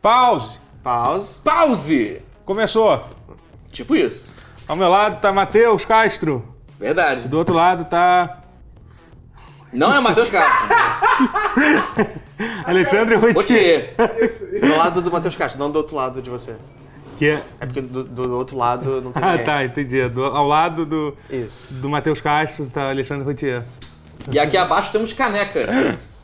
Pause! Pause. Pause! Começou! Tipo isso. Ao meu lado tá Matheus Castro. Verdade. Do outro lado tá Não é Matheus Castro. Alexandre Routier. Rotier. Do lado do Matheus Castro, não do outro lado de você. Que é... É porque do, do outro lado não tem Ah, ninguém. tá, entendi. Do- ao lado do, Isso. do Matheus Castro tá Alexandre Routier. E aqui abaixo temos canecas.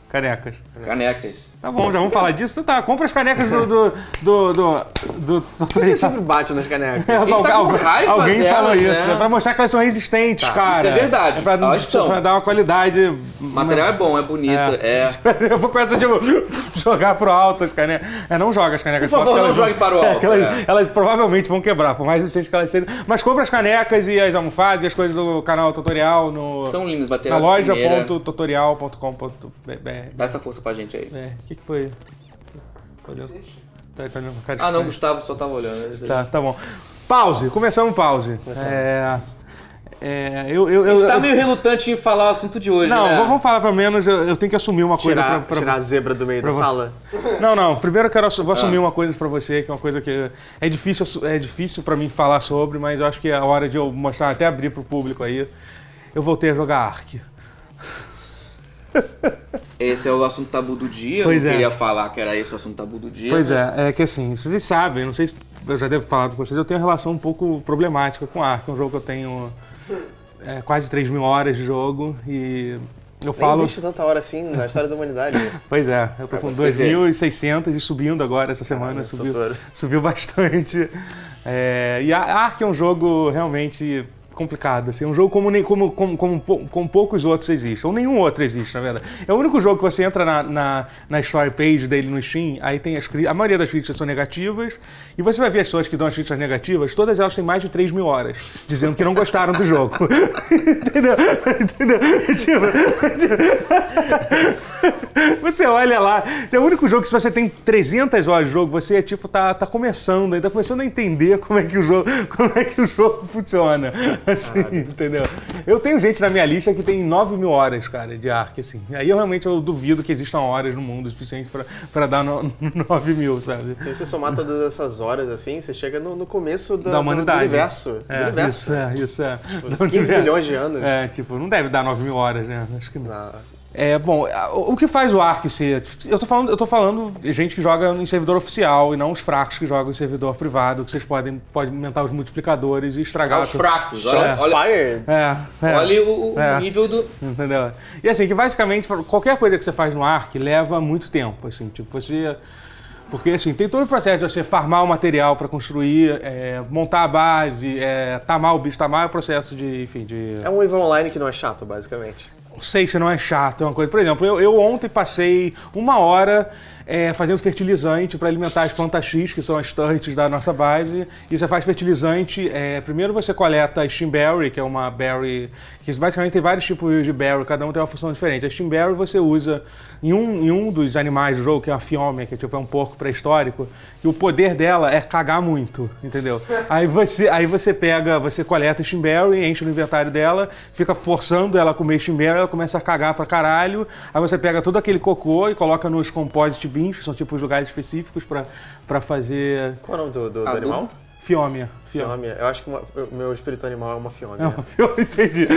Canecas. Canecas. Tá bom, já vamos falar disso? Então tá, compra as canecas do. do. do. do, do, Você sempre bate nas canecas. É, tá com raiva alguém delas, falou isso. né? É pra mostrar que elas são resistentes, Tá, cara. isso é verdade. É pra, Elas são. pra dar uma qualidade. O material é bom, é bonito. É. Eu vou com essa de jogar pro alto as canecas. É, não joga as canecas Por favor, pro alto, não jogue para o é, alto, elas, é. elas provavelmente vão quebrar, por mais resistentes que elas sejam. Mas compra as canecas e as almofadas e as coisas do canal tutorial no. São lindos, na de primeira. loja.tutorial.com.br. Dá essa força pra gente aí. É, que, que foi? Olhando. Tá, tá olhando com cara Ah, não. Gustavo só tava olhando. Tá, tá bom. Pause, começamos pause. É, é, eu, eu, A eu, gente tá eu- meio relutante em falar o assunto de hoje, Não, né? vamos falar pelo menos, eu, eu tenho que assumir uma coisa Tirar, pra, pra- tirar a zebra do meio da vo- sala. Não, não, primeiro eu quero vou Ah. assumir uma coisa pra você, que é uma coisa que é difícil, é difícil para mim falar sobre, mas eu acho que é a hora de eu mostrar, até abrir pro público aí. Eu voltei a jogar Ark. Esse é o assunto tabu do dia. Pois eu é. não queria falar que era esse o assunto tabu do dia. Pois mas- é, é que assim, vocês sabem, não sei se eu já devo falar com vocês, eu tenho uma relação um pouco problemática com Ark. É um jogo que eu tenho é, quase 3 mil horas de jogo e eu Nem falo. existe tanta hora assim na história da humanidade. Pois é, eu tô Pra com você ver. 2.600 e subindo agora essa semana, subiu, subiu bastante. É, e a Ark é um jogo realmente complicado, assim, é um jogo como, como, como, como, como poucos outros existem, ou nenhum outro existe, na verdade. É o único jogo que você entra na, na, na story page dele no Steam, aí tem as a maioria das críticas são negativas, e você vai ver as pessoas que dão as críticas negativas, todas elas têm mais de 3 mil horas, dizendo que não gostaram do jogo. Entendeu? Entendeu? Tipo, tipo, você olha lá, é o único jogo que se você tem 300 horas de jogo, você tipo tá, tá começando, ainda começando a entender como é que o jogo, como é que o jogo funciona, assim, entendeu? Eu tenho gente na minha lista que tem 9 mil horas, cara, de Ark, assim. Aí eu realmente eu duvido que existam horas no mundo o suficiente pra, pra dar no, 9 mil, sabe? Se você somar todas essas horas assim, você chega no, no começo da, Da do- humanidade. do universo. do É, universo. isso, é, isso é. Do 15 universo. milhões de anos. É, tipo, não deve dar 9 mil horas, né? Acho que não. Não. É, bom, o que faz o Ark ser. Eu tô falando, eu tô falando de gente que joga em servidor oficial e não os fracos que jogam em servidor privado, que vocês podem, podem aumentar os multiplicadores e estragar Os tudo. fracos. Olha, Shots olha. É, é. olha o, o É. nível do. Entendeu? E assim, que basicamente qualquer coisa que você faz no Ark leva muito tempo, assim, tipo, você... Porque assim, tem todo o processo de você farmar o material para construir, é, montar a base, é, tamar o bicho, tamar é o processo de, enfim, de... É um EVE Online que não é chato, basicamente. Sei se não é chato, é uma coisa. Por exemplo, eu, eu ontem passei uma hora é, fazendo fertilizante para alimentar as plantas X, que são as turrets da nossa base. E você faz fertilizante. é, primeiro você coleta a Steamberry, que é uma berry. que basicamente tem vários tipos de berry, cada um tem uma função diferente. A Steamberry você usa em um, em um dos animais do jogo, que é a fiômia, que é, tipo, é um porco pré-histórico, e o poder dela é cagar muito, entendeu? Aí você, aí você pega, você coleta a Steamberry, enche no inventário dela, fica forçando ela a comer Steamberry, ela começa a cagar pra caralho. Aí você pega todo aquele cocô e coloca nos composite bins, que são tipo os lugares específicos pra fazer Qual é o nome do, do, do animal? fiômia. Fiômia. Fiômia. Eu acho que uma- o meu espírito animal é uma fiômia. É uma fiômia, entendi.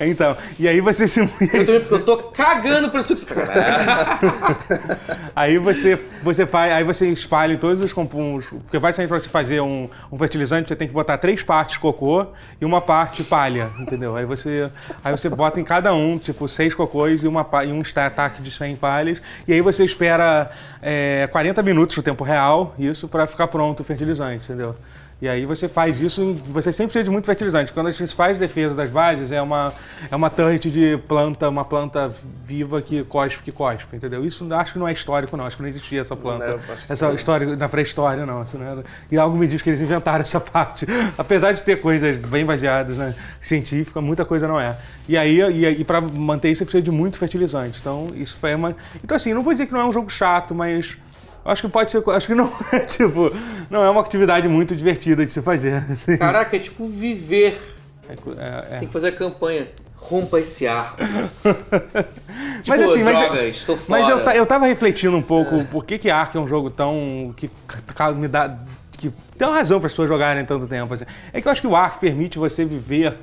então, e aí você se. Eu tô, eu tô cagando pra isso que você Aí você, você faz, aí você espalha em todos os compostos. Porque vai sair para você fazer um, um fertilizante, você tem que botar três partes cocô e uma parte palha, entendeu? Aí você, aí você bota em cada um, tipo, seis cocôs e, uma, e um ataque de 100 palhas. E aí você espera é, 40 minutos no tempo real, isso, para ficar pronto o fertilizante, entendeu? E aí você faz isso, você sempre precisa de muito fertilizante. Quando a gente faz defesa das bases, é uma, é uma turret de planta, uma planta viva que cospe, que cospe, entendeu? Isso acho que não é histórico, não. Acho que não existia essa planta. Não, essa história na pré-história, não. Não era. E algo me diz que eles inventaram essa parte. Apesar de ter coisas bem baseadas na científica, muita coisa não é. E aí, e, e para manter isso, você precisa de muito fertilizante. Então, isso foi uma. Então, assim, não vou dizer que não é um jogo chato, mas. Acho que pode ser. Acho que não é, tipo. Não é uma atividade muito divertida de se fazer. assim. Caraca, é tipo viver. É, é, Tem que fazer a campanha. Rompa esse arco. tipo, Mas assim, mas- tô fora. Mas eu, eu tava refletindo um pouco por que, que Ark é um jogo tão. que me dá. que tem uma razão para as pessoas jogarem tanto tempo. Assim. É que eu acho que o Ark permite você viver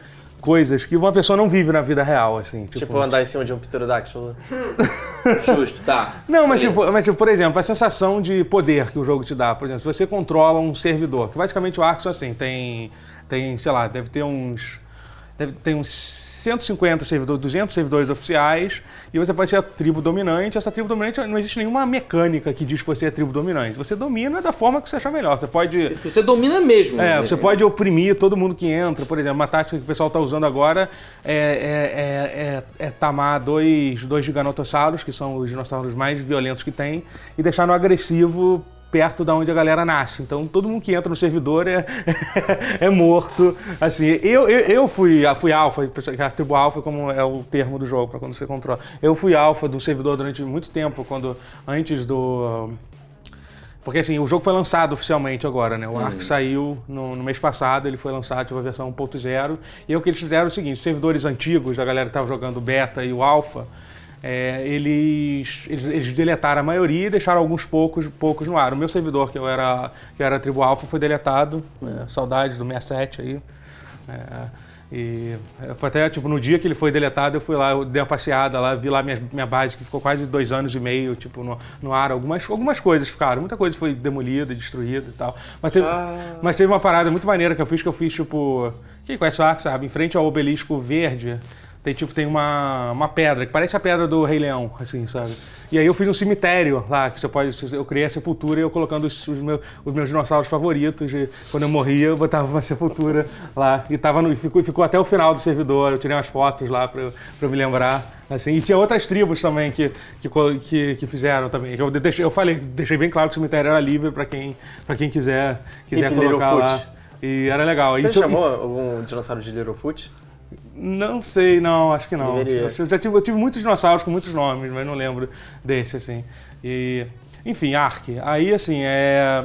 coisas que uma pessoa não vive na vida real, assim. Tipo, Tipo, andar em cima de um pterodáctilo. Justo, tá. Não, mas tipo, mas tipo, por exemplo, a sensação de poder que o jogo te dá. Por exemplo, se você controla um servidor, que basicamente o Ark só assim, tem, tem, sei lá, deve ter uns. Deve ter uns 150 servidores, 200 servidores oficiais, e você pode ser a tribo dominante. Essa tribo dominante não existe nenhuma mecânica que diz que você é a tribo dominante. Você domina da forma que você achar melhor. Você pode. Você domina mesmo. É, né? você pode oprimir todo mundo que entra. Por exemplo, uma tática que o pessoal está usando agora é, é, é, é- é tamar dois, dois giganotossauros, que são os dinossauros mais violentos que tem, e deixar no agressivo perto da onde a galera nasce. Então todo mundo que entra no servidor é, é morto. Assim, eu, eu, eu fui, fui alfa, a tribo alfa como é o termo do jogo para quando você controla. Eu fui alfa do servidor durante muito tempo, quando antes do porque assim, o jogo foi lançado oficialmente agora, né? O Ark saiu no, no mês passado, ele foi lançado, teve a versão 1.0. E o que eles fizeram é o seguinte, os servidores antigos, da galera que estava jogando o Beta e o Alpha, é, eles, eles, eles deletaram a maioria e deixaram alguns poucos, poucos no ar. O meu servidor, que eu era, que eu era a tribo Alpha, foi deletado. É, saudades do 67 aí. É, e foi até, tipo, no dia que ele foi deletado, eu fui lá, eu dei uma passeada lá, vi lá minha, minha base, que ficou quase dois anos e meio, tipo, no, no ar. Algumas, algumas coisas ficaram, muita coisa foi demolida, destruída e tal. Mas teve, Ah. mas teve uma parada muito maneira que eu fiz, que eu fiz, tipo... Quem conhece o Ark, sabe? Em frente ao obelisco verde, tem, tipo, tem uma, uma pedra, que parece a pedra do Rei Leão, assim, sabe? E aí eu fiz um cemitério lá, que você pode... Eu criei a sepultura e eu colocando os, os, meus, os meus dinossauros favoritos. E quando eu morria, eu botava uma sepultura lá. E, tava no, e ficou, ficou até o final do servidor. Eu tirei umas fotos lá pra, pra me lembrar. Assim, e tinha outras tribos também que, que, que, que fizeram também. Eu, deixei, eu falei, deixei bem claro que o cemitério era livre para quem, pra quem quiser, quiser Hip colocar lá. E era legal. Você Isso- chamou algum dinossauro de Littlefoot? Não sei, não, acho que não. Deveria. Eu já tive, eu tive muitos dinossauros com muitos nomes, mas não lembro desse, assim. E, enfim, Ark. Aí, assim, é.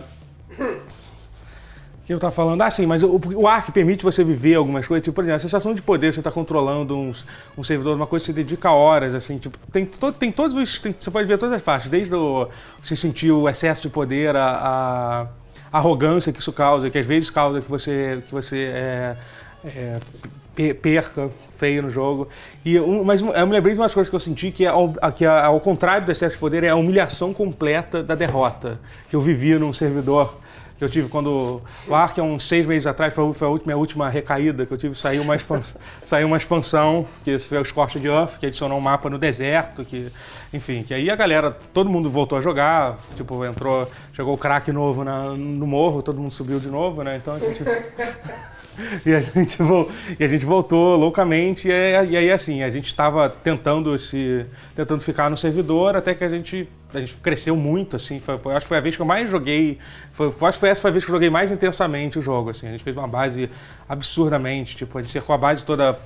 O que eu tava falando? Ah, sim, mas o, o Ark permite você viver algumas coisas. Tipo, por exemplo, a sensação de poder, você tá controlando uns, um servidor, uma coisa que você dedica horas, assim. Tipo, tem, to, tem todos os. tem- você pode ver todas as partes, desde o, você sentir o excesso de poder, a, a arrogância que isso causa, que às vezes causa que você, que você é, é, perca feio no jogo. E um- mas eu me lembrei de umas coisas que eu senti que, é ao, que é ao contrário do excesso de poder, é a humilhação completa da derrota que eu vivi num servidor que eu tive quando o Ark, há uns seis meses atrás, foi, foi a última, minha última recaída que eu tive. Saiu uma expansão, saiu uma expansão que esse é o Scorched Earth, que adicionou um mapa no deserto, que, enfim, que aí a galera, todo mundo voltou a jogar, tipo, entrou, chegou o crack novo na- no morro, todo mundo subiu de novo, né? Então a gente. E a, gente, e a gente voltou loucamente, e e aí, assim, a gente estava tentando se tentando ficar no servidor até que a gente, a gente cresceu muito, assim, foi, foi- acho que foi a vez que eu mais joguei, foi- acho que foi essa foi a vez que eu joguei mais intensamente o jogo, assim, a gente fez uma base absurdamente, tipo, a gente cercou a base toda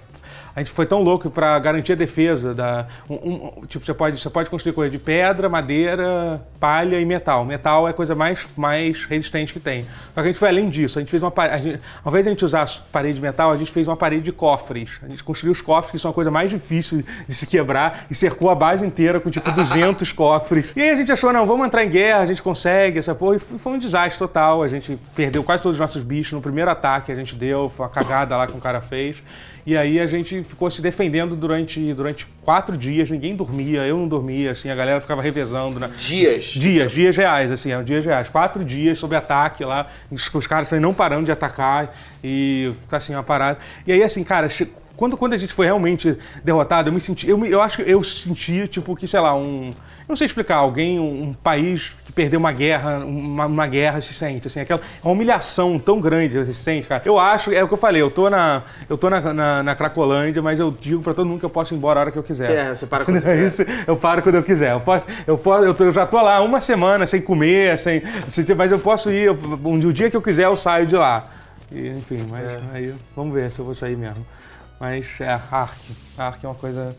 a gente foi tão louco para garantir a defesa da um- um- tipo você pode você pode construir coisa de pedra madeira palha e metal. Metal é a coisa mais mais resistente que tem. Só que a gente foi além disso. A gente fez uma a gente, ao invés de a gente usar as paredes de metal a gente fez uma parede de cofres. A gente construiu os cofres que são a coisa mais difícil de se quebrar e cercou a base inteira com tipo 200 cofres. E aí a gente achou não vamos entrar em guerra a gente consegue essa porra. E foi um desastre total. A gente perdeu quase todos os nossos bichos. No primeiro ataque a gente deu foi uma cagada lá que o cara fez e aí a gente ficou se defendendo durante, durante quatro dias, ninguém dormia, eu não dormia, assim, a galera ficava revezando. Né? Dias. Dias, dias reais, assim, é, dias reais. Quatro dias sob ataque lá, os, os caras também não parando de atacar e ficar assim, uma parada. E aí, assim, cara, quando, quando a gente foi realmente derrotado, eu me senti. Eu, eu acho que eu senti, tipo, que, sei lá, um. Eu não sei explicar, alguém, um, um país que perdeu uma guerra, uma, uma guerra se sente, assim, aquela uma humilhação tão grande se sente, cara. Eu acho, é o que eu falei, eu tô na, eu tô na, na, na Cracolândia, mas eu digo pra todo mundo que eu posso ir embora a hora que eu quiser. Você, é, você para quando você É quiser. isso, eu paro quando eu quiser. Eu, posso, eu, posso, eu, tô- eu já tô lá uma semana sem comer, sem, sem- mas eu posso ir. eu- um, o dia que eu quiser eu saio de lá. E, enfim, mas É. aí vamos ver se eu vou sair mesmo. Mas é, Ark. Ark é uma coisa.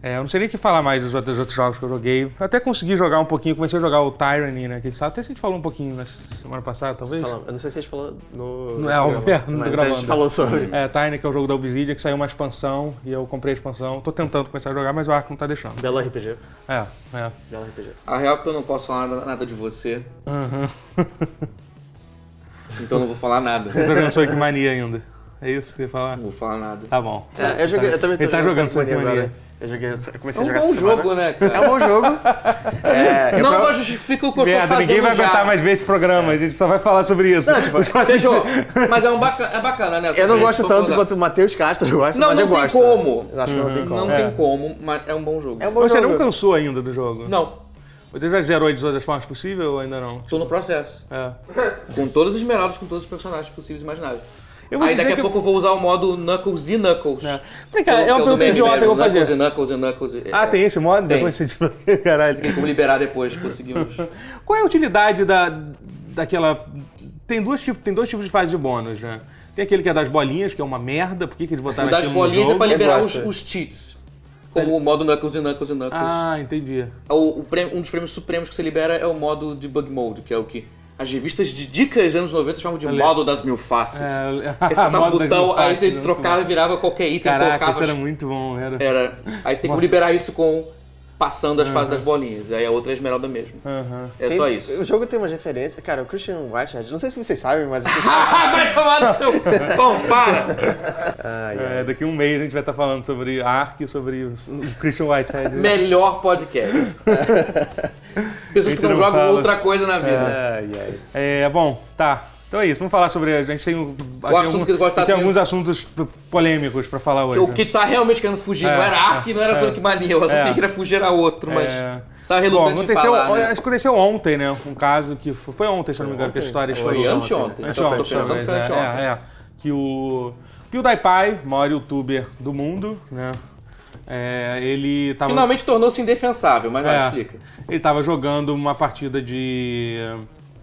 É, eu não sei nem o que falar mais dos outros, dos outros jogos que eu joguei. Eu até consegui jogar um pouquinho, comecei a jogar o Tyranny, né? Que a gente, até a gente falou um pouquinho na semana passada, talvez. Fala- Eu não sei se a gente falou no. Não é, ao programa, tô mas a gravando. gente falou sobre. É, Tiny, que é o jogo da Obsidian, que saiu uma expansão e eu comprei a expansão. Tô tentando começar a jogar, mas o Arco não tá deixando. Belo RPG. É, é. Belo RPG. A real é que eu não posso falar nada, de você, Aham. então eu não vou falar nada. Você tá jogando Sonic Mania ainda. É isso que você ia falar? Não vou falar nada. Tá bom. É, eu, joguei, eu também tô Ele tá jogando Sonic Mania agora. Eu joguei, eu comecei É a um jogar bom jogo, né, É um cara? bom jogo. É, Não, não justifica o que eu tô Merda, fazendo ninguém vai já. aguentar mais ver esse programa, a gente só vai falar sobre isso. Não, tipo, Fechou. Mas é, um bacana, é bacana, né? eu não Gente, gosto tanto quanto o Matheus Castro gosta, Não, mas não eu tem gosto. como. Eu acho que não tem como. Não É. tem como, mas é um bom jogo. É um bom Você jogo. não cansou ainda do jogo? Não, Você já zerou de todas as formas possíveis ou ainda não? tô no processo. É. Com todas as esmeraldas, com todos os personagens possíveis e imagináveis. Eu vou Aí dizer daqui a pouco eu vou usar o modo Knuckles e Knuckles. É. Vem cá, é uma pergunta idiota que eu vou fazer. Knuckles e Knuckles e Knuckles. Ah, é. tem esse modo? Tem. Depois você desbloqueia, caralho. Tem como liberar depois, conseguimos. Qual é a utilidade da, daquela. Tem, duas tipos, tem dois tipos de fase de bônus, né? Tem aquele que é das bolinhas, que é uma merda. Por que, que eles botaram das aquilo no bolinhas é jogo? pra liberar os, os cheats. Como o modo Knuckles e Knuckles e Knuckles. Ah, entendi. O, o prêmio- um dos prêmios supremos que você libera é o modo de Bug Mode, que é o que as revistas de dicas dos anos 90 chamam de Olha. modo das mil faces. É, Aí você das botão, aí você trocava e virava qualquer item, Caraca, colocava. isso era muito bom. Era. Era. Aí você tem como liberar isso com passando as fases das bolinhas. Aí a outra é a esmeralda mesmo. Aham. É Tem- só isso. O jogo tem umas referências. Cara, o Christian Whitehead, não sei se vocês sabem, mas o Christian. Ah, vai tomar no seu. Bom, para! Ai, ai. É, daqui a um mês a gente vai estar falando sobre Ark e sobre o Christian Whitehead. Melhor podcast. Pessoas que não não jogam fala. outra coisa na vida. Ai, ai. É, bom, tá. Então é isso, vamos falar sobre. A gente tem, um- tem, assunto que de tem alguns assuntos polêmicos pra falar hoje. O que tu tava realmente querendo fugir É, não era Ark, não era é. Sonic Mania. O assunto É. que queria fugir era outro, mas. É. Bom, relutante em aconteceu, falar, né? aconteceu ontem, né? Um caso que foi, foi ontem, se eu não me engano, que a história Foi estourou. anteontem. Anteontem, pensando talvez, que foi é, anteontem. é, é. Que o PewDiePie, maior youtuber do mundo, né? É, ele tava, Finalmente tornou-se indefensável, mas É. não explica. ele tava jogando uma partida de...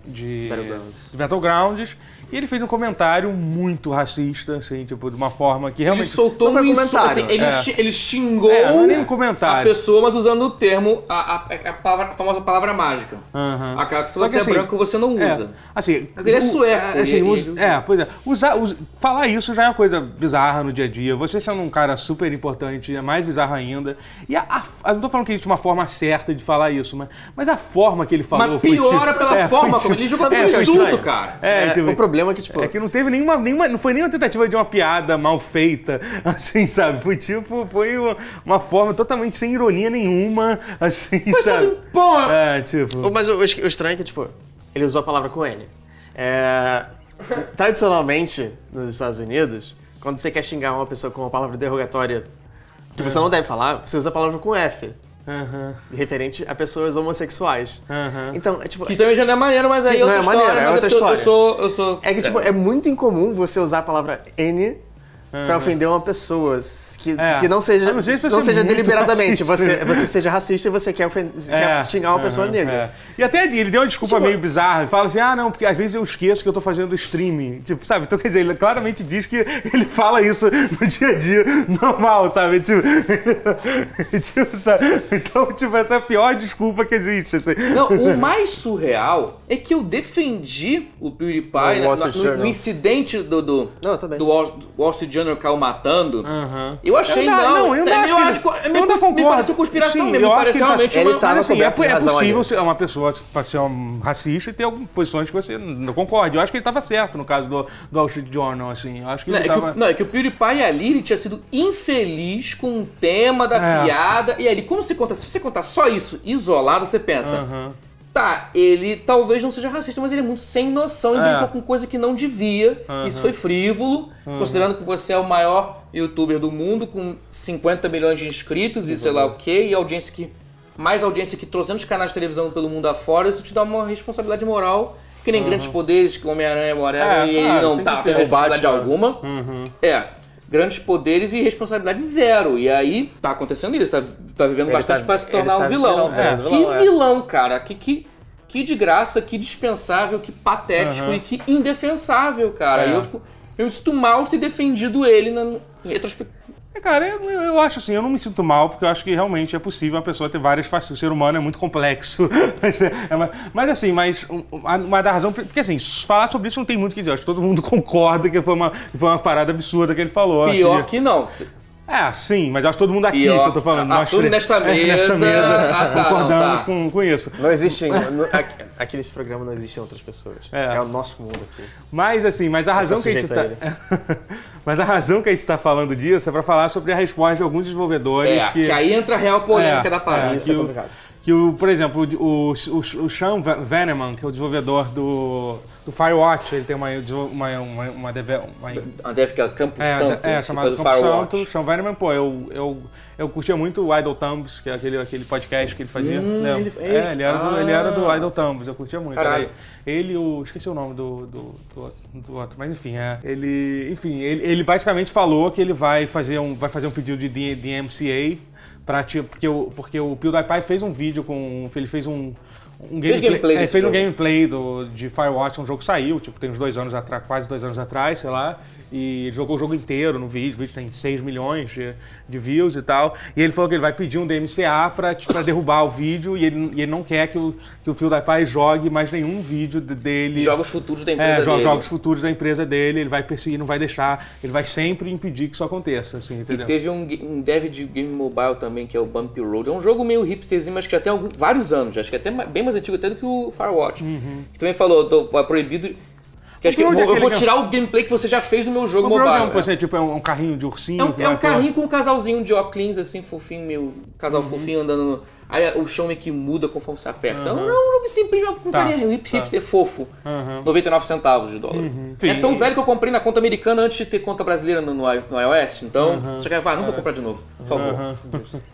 De Battlegrounds. de Battlegrounds e ele fez um comentário muito racista, assim, tipo, de uma forma que Ele realmente... soltou Não um foi comentário. assim, ele, É. ele xingou É, é nem um a comentário. pessoa, mas usando o termo, a, a- a palavra- a famosa palavra mágica. Aham. Aquela que se Só que você assim, é branco você não É, usa. assim, Mas ele é sueco, é, assim, e- usa- e- é, pois é. Usar, us- falar isso já é uma coisa bizarra no dia a dia. Você sendo um cara super importante é mais bizarro ainda. E a, a- eu não tô falando que existe uma forma certa de falar isso, mas, mas a forma que ele falou Mas foi piora tipo- pela é, forma foi como ele tipo- jogou é insulto, cara. É, É, tipo, o problema é que, tipo, é que não teve nenhuma, nenhuma. Não foi nenhuma tentativa de uma piada mal feita, assim, sabe? Foi tipo, foi uma, uma forma totalmente sem ironia nenhuma, assim, sabe? Pô, É, tipo. Mas o, o estranho é que, tipo, ele usou a palavra com N. É, tradicionalmente, nos Estados Unidos, quando você quer xingar uma pessoa com uma palavra derrogatória que você não deve falar, você usa a palavra com F, Aham, referente a pessoas homossexuais. aham. Então, é tipo. que também já não é maneiro, mas aí Que é não é outra história. maneiro, é mas outra porque eu- história. Eu sou, eu sou... É que, tipo, é muito incomum você usar a palavra N pra ofender uma pessoa que, É. que não seja, A não é seja deliberadamente. racista. Você, você seja racista e você quer, ofender, quer xingar uma pessoa aham, negra. é. E até ele deu uma desculpa Tipo- meio bizarra. Ele fala assim: ah, não, porque às vezes eu esqueço que eu tô fazendo streaming. Tipo, sabe? Então, quer dizer, ele claramente diz que ele fala isso no dia a dia normal, sabe? Tipo, tipo, sabe? Então, tipo, essa é a pior desculpa que existe. Assim. Não, o mais surreal é que eu defendi o PewDiePie No no, no incidente do, do, Não, do Wall Street Journal caiu matando. Aham. Eu achei, Eu não, não, eu é acho meio, que- acho- é eu ainda me pareceu conspiração Sim, mesmo, eu acho que ele tá- realmente ele uma... tá- Mas, assim, é, é possível ser uma pessoa ser um racista e ter algumas posições que você não concorde. Eu acho que ele estava certo no caso do, do Wall Street Journal, assim. Eu acho que Não, ele é que, tava... o, não, é que o PewDiePie ali ele tinha sido infeliz com o tema da É. piada. E aí, como você conta, se você contar só isso isolado, você pensa, Aham. Tá, ele talvez não seja racista, mas ele é muito sem noção e É. brincou com coisa que não devia. Aham. Isso foi frívolo, considerando que você é o maior youtuber do mundo, com 50 milhões de inscritos e sei lá o quê, e audiência que. Mais audiência que 300 canais de televisão pelo mundo afora, isso te dá uma responsabilidade moral. Que nem grandes poderes, que o Homem-Aranha, whatever, É, e ele claro, não tá ter. responsabilidade Batman. alguma. Uhum. É, grandes poderes e responsabilidade zero. E aí tá acontecendo isso, tá, tá vivendo Ele bastante tá- pra se tornar tá um vilão. virando É. vilão, Que é. vilão, cara. Que, que, que de graça, que dispensável, que patético Aham. e que indefensável, cara. É. E eu fico. Eu me sinto mal ter defendido ele na, retrospectiva. É, Cara, eu, eu acho assim, eu não me sinto mal, porque eu acho que realmente é possível uma pessoa ter várias faces. O ser humano é muito complexo. É, mas, mas, assim, mas um- uma, da razão. Porque assim, falar sobre isso não tem muito o que dizer. Eu Acho que todo mundo concorda que foi uma, foi uma parada absurda que ele falou. Pior que não. É, sim, mas acho que todo mundo aqui Pior- que eu tô falando. Ah, nós tudo nesta é, nessa mesa. mesa Ah, tá, concordamos não, tá. com, com isso. Não existem. aqui, nesse programa não existem outras pessoas. É. É, o nosso mundo aqui. Mas assim, mas a razão que a gente tá... mas a razão que a gente tá falando disso é pra falar sobre a resposta de alguns desenvolvedores É, que... aí entra a real polêmica É, da parada. é. Isso é que o- complicado. Que, o, por exemplo, o, o, o, o Sean Veneman, que é o desenvolvedor do, do Firewatch, ele tem uma, uma, uma, uma, deve- uma A Dev que é Campo é, Santo. é, chamado Campo Firewatch. Santo. Sean Veneman, pô, eu, eu, eu curtia muito o Idle Thumbs, que é aquele, aquele podcast que ele fazia. Hum, lembra? ele- é, ele era, do, ele era do Ah. Idle Thumbs, eu curtia muito. Caralho. Ele o. Esqueci o nome do, do, do, outro- do outro, mas enfim, é. Ele. Enfim, ele, ele basicamente falou que ele vai fazer um, vai fazer um pedido de DMCA pra, tipo, porque, o, porque o PewDiePie fez um vídeo com. Ele fez um. Um Fez gameplay é, fez um jogo. gameplay do, de Firewatch, um jogo que saiu, tipo, tem uns dois anos atrás, quase dois anos atrás, sei lá. E ele jogou o jogo inteiro no vídeo, o vídeo tem 6 milhões de, de views e tal. E ele falou que ele vai pedir um DMCA pra, pra derrubar o vídeo e ele, e ele não quer que o, que o PewDiePie jogue mais nenhum vídeo de- dele. Jogos futuros da É, empresa jo- dele. jogos futuros da empresa dele, ele vai perseguir, não vai deixar, ele vai sempre impedir que isso aconteça, assim, E entendeu? teve um, um dev de game mobile também, que é o Bumpy Road. É um jogo meio hipsterzinho, mas que já tem algum- vários anos. Acho que é até bem mais antigo até do que o Firewatch. Que também falou, é proibido... Que acho que eu é eu vou aquele que- tirar o gameplay que você já fez no meu jogo O Road mobile. é um, É. tipo, é um, carrinho de ursinho. É um, é um carrinho com um casalzinho de óculos, assim, fofinho, meio casal fofinho andando. no- Aí o chão meio que muda conforme você aperta. Não é um jogo simples, é um Tá, carinha hip, tá. hipster fofo. 99 centavos de dólar. Enfim, É tão velho que eu comprei na conta americana antes de ter conta brasileira no, no iOS. Então, você quer falar, não vou comprar de novo, por favor.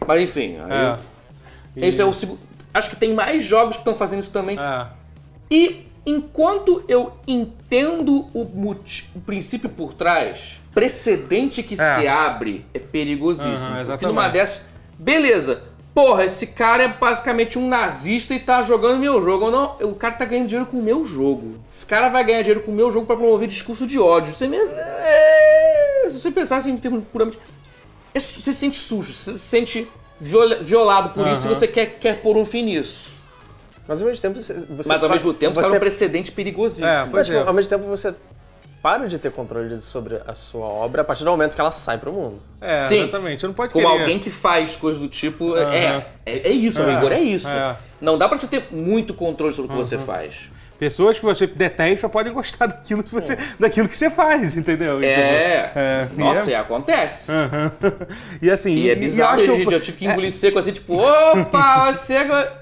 Mas enfim, É. esse é o segundo. Acho que tem mais jogos que estão fazendo isso também. É. E enquanto eu entendo o, o princípio por trás, precedente que É. se abre é perigosíssimo. Porque exatamente. numa dessas, beleza. Porra, esse cara é basicamente um nazista e tá jogando meu jogo. Ou não, o cara tá ganhando dinheiro com o meu jogo. Esse cara vai ganhar dinheiro com o meu jogo pra promover discurso de ódio. Você, mesmo- é, se você pensar assim, em termos puramente. é você se sente sujo, você se sente viola- violado por isso e você quer, quer pôr um fim nisso. Mas ao mesmo tempo você. você Mas ao pa- mesmo tempo, você, sai um precedente perigosíssimo. É, Mas, tipo, é. ao mesmo tempo você para de ter controle sobre a sua obra a partir do momento que ela sai pro mundo. É, Sim. exatamente. Não pode Como querer... alguém que faz coisas do tipo. Aham. É, é, é isso, É, amigo, é isso. é. Não dá pra você ter muito controle sobre o que você faz. Pessoas que você detesta podem gostar daquilo que você, daquilo que você faz, entendeu? É. É, e Nossa, é- é, acontece. Aham. E assim, E é eu bizarro, acho que gente. eu- Eu tive que engolir seco assim, tipo, opa, você agora.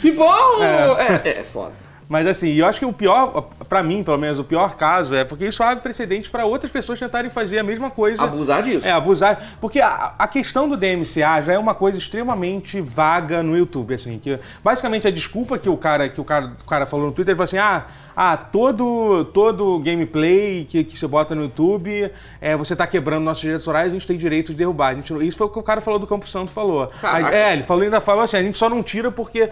Que bom! É, é, é foda. Mas assim, eu acho que o pior, pra mim, pelo menos, o pior caso é porque isso abre precedentes pra outras pessoas tentarem fazer a mesma coisa. Abusar disso. É, abusar. Porque a, a questão do DMCA já é uma coisa extremamente vaga no YouTube, assim. Que basicamente a desculpa que o cara, que o cara, o cara falou no Twitter, ele falou assim: ah, ah todo, todo gameplay que, que você bota no YouTube, é, você tá quebrando nossos direitos autorais, a gente tem direito de derrubar. A gente, isso foi o que o cara falou do Campo Santo falou. Caraca. É, ele falou, ainda falou assim: a gente só não tira porque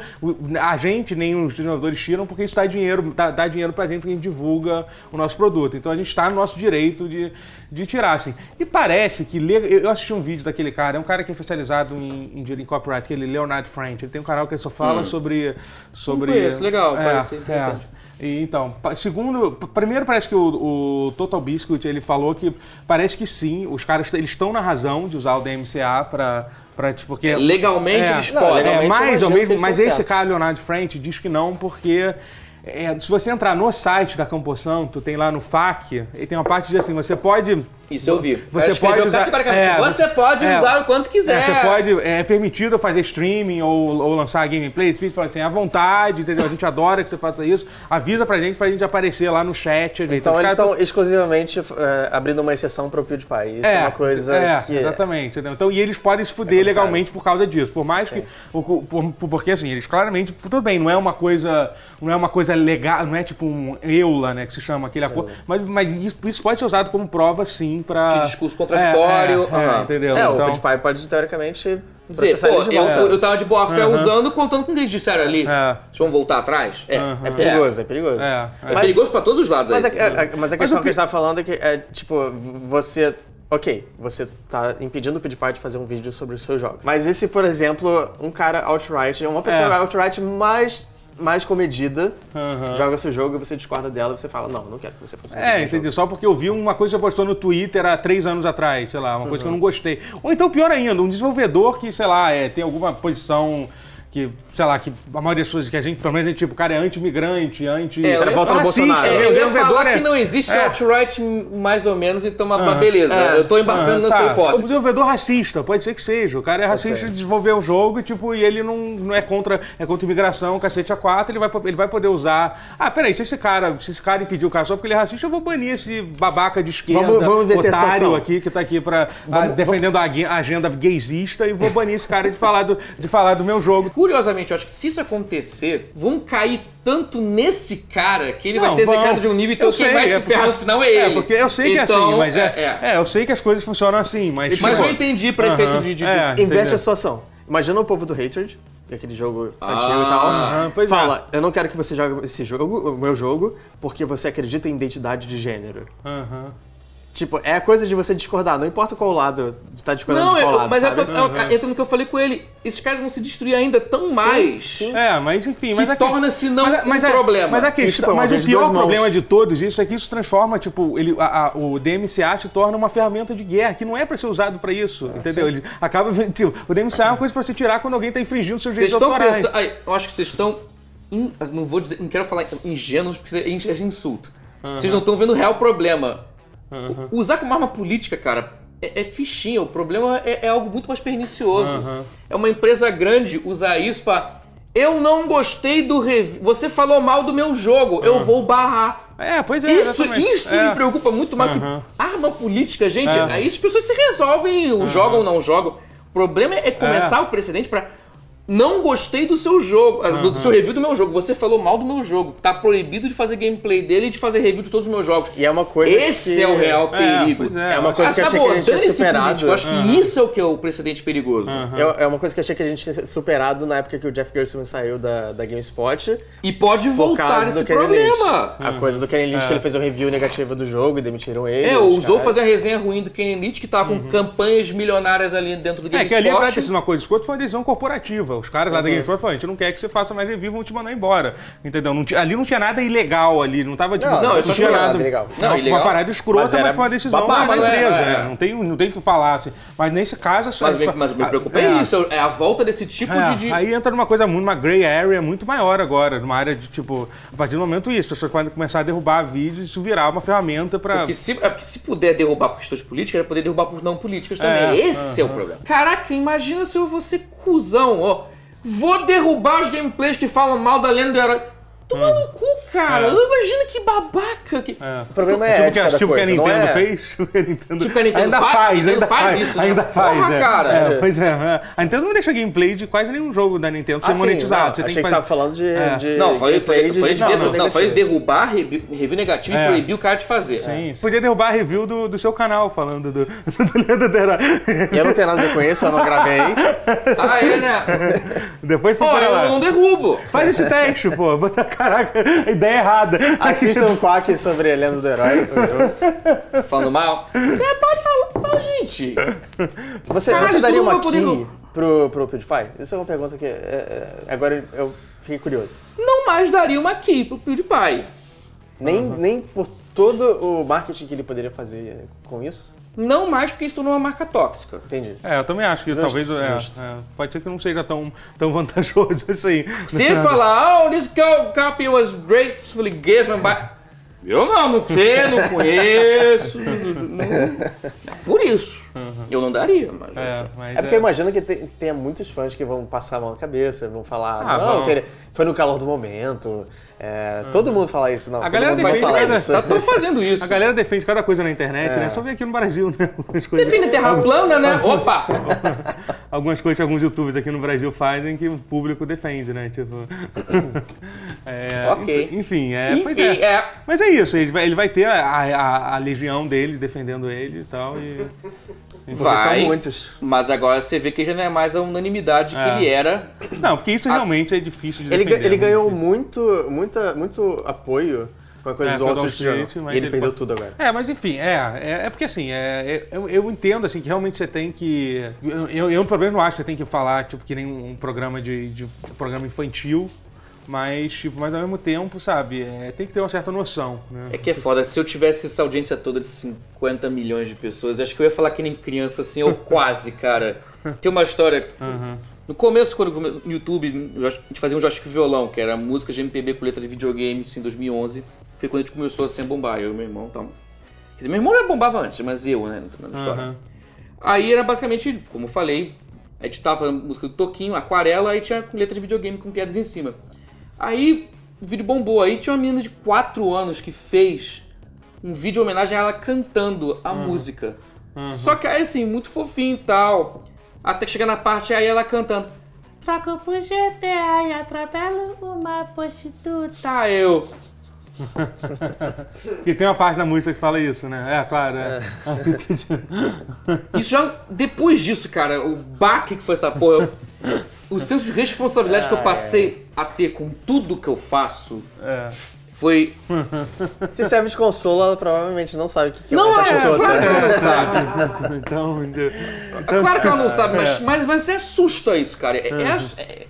a gente, nem os desenvolvedores tiram, porque isso dá dinheiro, dá, dá dinheiro pra gente, porque a gente divulga o nosso produto. Então a gente está no nosso direito de, de tirar, assim. E parece que. Eu assisti um vídeo daquele cara, é um cara que é especializado em, em, em copyright, aquele Leonard French. Ele tem um canal que ele só fala sobre. sobre Hum. conheço, legal, é, parece é. interessante. E, então, segundo, primeiro parece que o, o Total Biscuit ele falou que parece que sim, os caras eles estão na razão de usar o DMCA para para tipo, porque Legalmente É. eles Não, podem. legalmente é, ao que mesmo, mas esse certos. cara, Leonardo French, diz que não, porque é, se você entrar no site da Campo Santo, tem lá no FAQ, e tem uma parte de assim, você pode. Isso eu vi. Você pode usar- é, você pode é, usar o quanto quiser. É, você pode, é permitido fazer streaming ou, ou lançar gameplay, esse vídeo fala assim, à vontade, entendeu? A gente adora que você faça isso. Avisa pra gente, pra gente aparecer lá no chat. Então os eles estão exclusivamente é, abrindo uma exceção pro PewDiePie. Isso é, uma coisa é, que. exatamente. entendeu? Então, e eles podem se fuder complicado. legalmente por causa disso. Por mais que. o- por- por- porque assim, eles claramente. Tudo bem, não é uma coisa. Não é uma coisa legal, não é tipo um EULA, né? Que se chama aquele acordo. Mas, mas isso, isso pode ser usado como prova, sim, pra. De discurso contraditório, É, é, é, aham. entendeu? É, o então, PewDiePie pode, teoricamente, Dizer, pô, eu, volta. eu tava de boa fé usando, contando com o que eles disseram ali. É. Vocês vão voltar atrás? É. Aham. É perigoso, é perigoso. É, É, Mas- perigoso pra todos os lados. Mas, é a, mas a questão o que a gente tava falando é que, é, tipo, você Ok, você tá impedindo o PewDiePie de fazer um vídeo sobre o seu jogo. Mas esse, por exemplo, um cara outright, uma pessoa É. outright mais, mais comedida, Aham. joga seu jogo e você discorda dela e você fala, não, não quero que você faça vídeo É, entendi. jogo. Só porque eu vi uma coisa que você postou no Twitter há três anos atrás, sei lá, uma coisa que eu não gostei. Ou então, pior ainda, um desenvolvedor que, sei lá, é, tem alguma posição que, sei lá, que a maioria das pessoas que a gente, pelo menos, é tipo, o cara é anti-imigrante, anti. É, eu ia Volta no racista, Bolsonaro. É, o eu ia falar é- que não existe é. outright mais ou menos, então, Ah, beleza. é. eu tô embarcando Ah, nessa tá. O hipótese. desenvolvedor racista, pode ser que seja. O cara é racista de desenvolver um jogo e, tipo, e ele não, não é contra é contra imigração, cacete a quatro, ele vai, ele vai poder usar. Ah, peraí, se esse cara, se esse cara impedir o cara só porque ele é racista, eu vou banir esse babaca de esquerda, Vamos- vamos otário aqui, que tá aqui pra, defendendo a ag- a agenda gaysista e vou banir esse cara de falar do, de falar do meu jogo. Curiosamente, eu acho que se isso acontecer, vão cair tanto nesse cara que ele vai Não, ser vão. execrado de um nível, então quem sei, vai é se ferrar porque- no final é ele. É, porque eu sei que é Então, assim, mas é, é. é, eu sei que as coisas funcionam assim, mas. Mas tipo, eu entendi pra aham, efeito de... de- de- é, Inverte a situação. Imagina o povo do Hatred, que é aquele jogo Ah, antigo e tal. aham, pois é. Fala, eu não quero que você jogue esse jogo, o meu jogo, porque você acredita em identidade de gênero. Aham. Tipo, é a coisa de você discordar, não importa qual lado de tá discordando Não, de qual eu- lado, mas é, sabe? que eu- eu- entra no que eu falei com ele. Esses caras vão se destruir ainda tão mais. sim. É, mas enfim, mas torna-se não mas, um a- problema. Mas a Isso, questão, uma mas o pior mãos. problema de todos isso é que isso transforma, tipo, ele, a- a- o DMCA se torna uma ferramenta de guerra que não é pra ser usado pra isso, Ah, entendeu? Ele acaba, tipo, o DMCA é uma coisa pra você tirar quando alguém tá infringindo seus Vocês direitos estão autorais. pensando. ai, eu acho que vocês estão. in- não vou dizer. Não quero falar ingênuos porque é in- é insulto. Vocês não estão vendo o real problema. Aham. Usar como arma política, cara, é, é fichinha. O problema é, é algo muito mais pernicioso. Aham. É uma empresa grande usar isso pra. Eu não gostei do review. Você falou mal do meu jogo. Eu vou barrar. É, pois é. Isso, exatamente. isso é. me preocupa muito mais Aham. que arma política, gente. É. Aí as pessoas se resolvem, jogam ou não jogam. O problema é começar o precedente pra. Não gostei do seu jogo, ah, do seu review do meu jogo. Você falou mal do meu jogo. Tá proibido de fazer gameplay dele e de fazer review de todos os meus jogos. E é uma coisa Esse que- é o real É, perigo. pois é. É uma coisa Ah, que eu tá achei que a gente tinha superado. Eu acho que isso é o que é o precedente perigoso. É, é uma coisa que eu achei que a gente tinha superado na época que o Jeff Gerstmann saiu da, da GameSpot. E pode voltar esse problema. A coisa do Kenny Lynch, que ele fez um review negativo do jogo e demitiram ele. É, caras. fazer a resenha ruim do Kenny Lynch, que tava com campanhas milionárias ali dentro do É, GameSpot. que ali ter sido uma coisa escrota, foi uma decisão corporativa. Os caras lá da GameSpot falaram, a gente não quer que você faça mais review, vão te mandar embora. Entendeu? Não ali não tinha nada ilegal ali, não tava tipo. Não, não, não isso tinha não é nada. ilegal. Não, Não, ilegal. uma parada escrota, Mas mas, foi uma decisão babaca, da não é, empresa. é. é. Não, tem, não tem o que falar. Assim. Mas nesse caso. Mas, o que- mas o que me preocupa é, isso, é a volta desse tipo É, de, de- Aí entra numa coisa muito, uma gray area muito maior agora, numa área de tipo, a partir do momento isso, as pessoas podem começar a derrubar vídeos e isso virar uma ferramenta pra. Porque se, é porque se puder derrubar por questões políticas, vai poder derrubar por não políticas também. É, Esse é o problema. Caraca, imagina se eu vou ser cuzão, ó. Vou derrubar os gameplays que falam mal da lenda do herói. Toma no cu, cara. É. Imagina que babaca. Que... É. O problema é tipo, ética que, da tipo que a coisa, não Nintendo é- fez, tipo que a Nintendo, Tipo que a Nintendo ainda faz, faz, a ainda faz faz, isso, né? ainda faz, Porra, é. cara. É, pois é, é. A Nintendo não deixa gameplay de quase nenhum jogo da Nintendo Ah, ser sim, monetizado. não, Você achei que estava falando de, É. de Não, falei, gameplay falei, de de, não, falei de negativa. derrubar review, review negativo É. e proibir o cara de fazer. Sim, Podia derrubar a review do, do seu canal falando do. E eu não tenho nada a ver com isso, eu não gravei. Ah, é, né? Depois Pô, eu não derrubo. Faz esse teste, pô. Bota, caraca, a ideia errada. Assistam um Quack sobre a lenda do herói. Falando mal. É, pode falar mal, gente. Você, Caralho, você daria uma vai poder- key pro, pro PewDiePie? Isso é uma pergunta que é, é, agora eu fiquei curioso. Não mais daria uma key pro PewDiePie. Nem, nem por todo o marketing que ele poderia fazer com isso? Não mais porque isso tornou uma marca tóxica. Entendi. É, eu também acho que Justo, talvez. é, justo. é, pode ser que não seja tão, tão vantajoso isso aí. Se ele falar, oh, this co- copy was gracefully given by... Eu não, não sei, não conheço. não- É por isso. Eu não daria, mas... É, mas É porque eu imagino que te- tenha muitos fãs que vão passar a mão na cabeça, vão falar, Ah, não, vão. que ele foi no calor do momento. É, Todo mundo fala isso, não. A todo galera mundo vai defende falar cada- isso. Tá fazendo isso. A galera defende cada coisa na internet, É. né? Só ver aqui no Brasil, né? Algumas coisas, Define terra plana, né? Opa! algumas coisas que alguns youtubers aqui no Brasil fazem que o público defende, né? Tipo. é, Ok. Enfim, é. pois Enfim, é. é. Mas é isso, ele vai, ele vai ter a, a, a legião dele defendendo ele e tal. E... Porque Vai. são muitos. Mas agora você vê que já não é mais a unanimidade que É. ele era. Não, porque isso realmente é difícil de Ele, defender. ele né? ganhou muito, muita, muito apoio Uma coisa É, do Wall Street mas E ele ele perdeu pode- tudo agora. É, mas enfim, é, é, é porque assim, é, é- eu, eu entendo assim que realmente você tem que. Eu, eu, eu pelo menos não acho que você tem que falar, tipo, que nem um programa de, de um programa infantil, mas, tipo, mas ao mesmo tempo, sabe, é, tem que ter uma certa noção, né? É que é foda, se eu tivesse essa audiência toda de 50 milhões de pessoas, acho que eu ia falar que nem criança, assim, ou quase, cara. Tem uma história. No começo, quando no YouTube, a gente fazia um Joystick Violão, que era música de MPB com letra de videogame, isso em 2011. Foi quando a gente começou assim a bombar, eu e meu irmão e tal. Quer dizer, meu irmão já bombava antes, mas eu, né, na história. Aham. Aí era basicamente, como eu falei, editava a música do Toquinho, aquarela, aí tinha letra de videogame com piadas em cima. Aí o vídeo bombou, aí tinha uma menina de 4 anos que fez um vídeo em homenagem a ela cantando a música. Só que aí assim, muito fofinho e tal. Até que chega na parte aí ela cantando. Troco pro GTA e atropelo uma prostituta. Eu. E tem uma parte da música que fala isso, né? É, claro. É. Isso já. Depois disso, cara, o baque que foi essa porra. eu- o senso de responsabilidade que eu passei a ter com tudo que eu faço É. foi. Se serve de consolo, ela provavelmente não sabe o que que Não, uma é, prostituta. claro que ela não sabe. Então, É claro que ela não sabe, mas, mas, mas você assusta isso, cara. É- é é-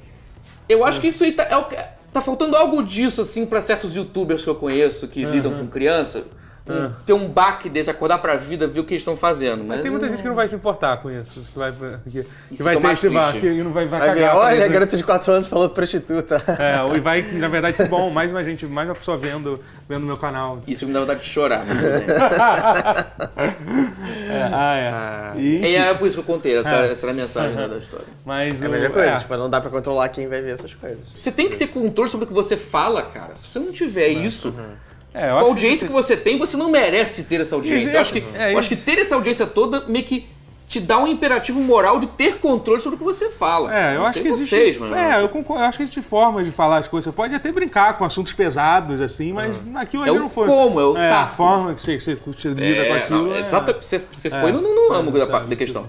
eu acho que isso aí tá, é tá faltando algo disso, assim, pra certos youtubers que eu conheço que lidam com criança. Um- Ter um baque desse, acordar pra vida, ver o que eles estão fazendo. Mas, Mas tem muita gente que não vai se importar com isso. Que vai, que, que vai é ter mais esse bar, triste. que não vai, vai Vai cagar. olha, a isso. garota de 4 anos falou prostituta. É, e vai, na verdade, que bom, mais uma gente, mais uma pessoa vendo, vendo meu canal. Isso me dá vontade de chorar. É, ah, é. E, e é por isso que eu contei, essa, É. essa era a mensagem né, da história. mas É a mesma coisa, é. tipo, não dá pra controlar quem vai ver essas coisas. Você tem que ter controle sobre o que você fala, cara. Se você não tiver isso, É, a audiência que você tem, você não merece ter essa audiência. Eu acho que, Isso, é eu acho que isso. ter essa audiência toda meio que te dá um imperativo moral de ter controle sobre o que você fala. É, eu Não acho que existe. vocês, mano. é, eu, concordo, eu acho que existe formas de falar as coisas. Você pode até brincar com assuntos pesados, assim, mas aquilo É ali o não foi. como, é o é, a forma que você, você, você lida É, com aquilo. não, é- exata- você, você É. foi no, no, no âmago da, da questão.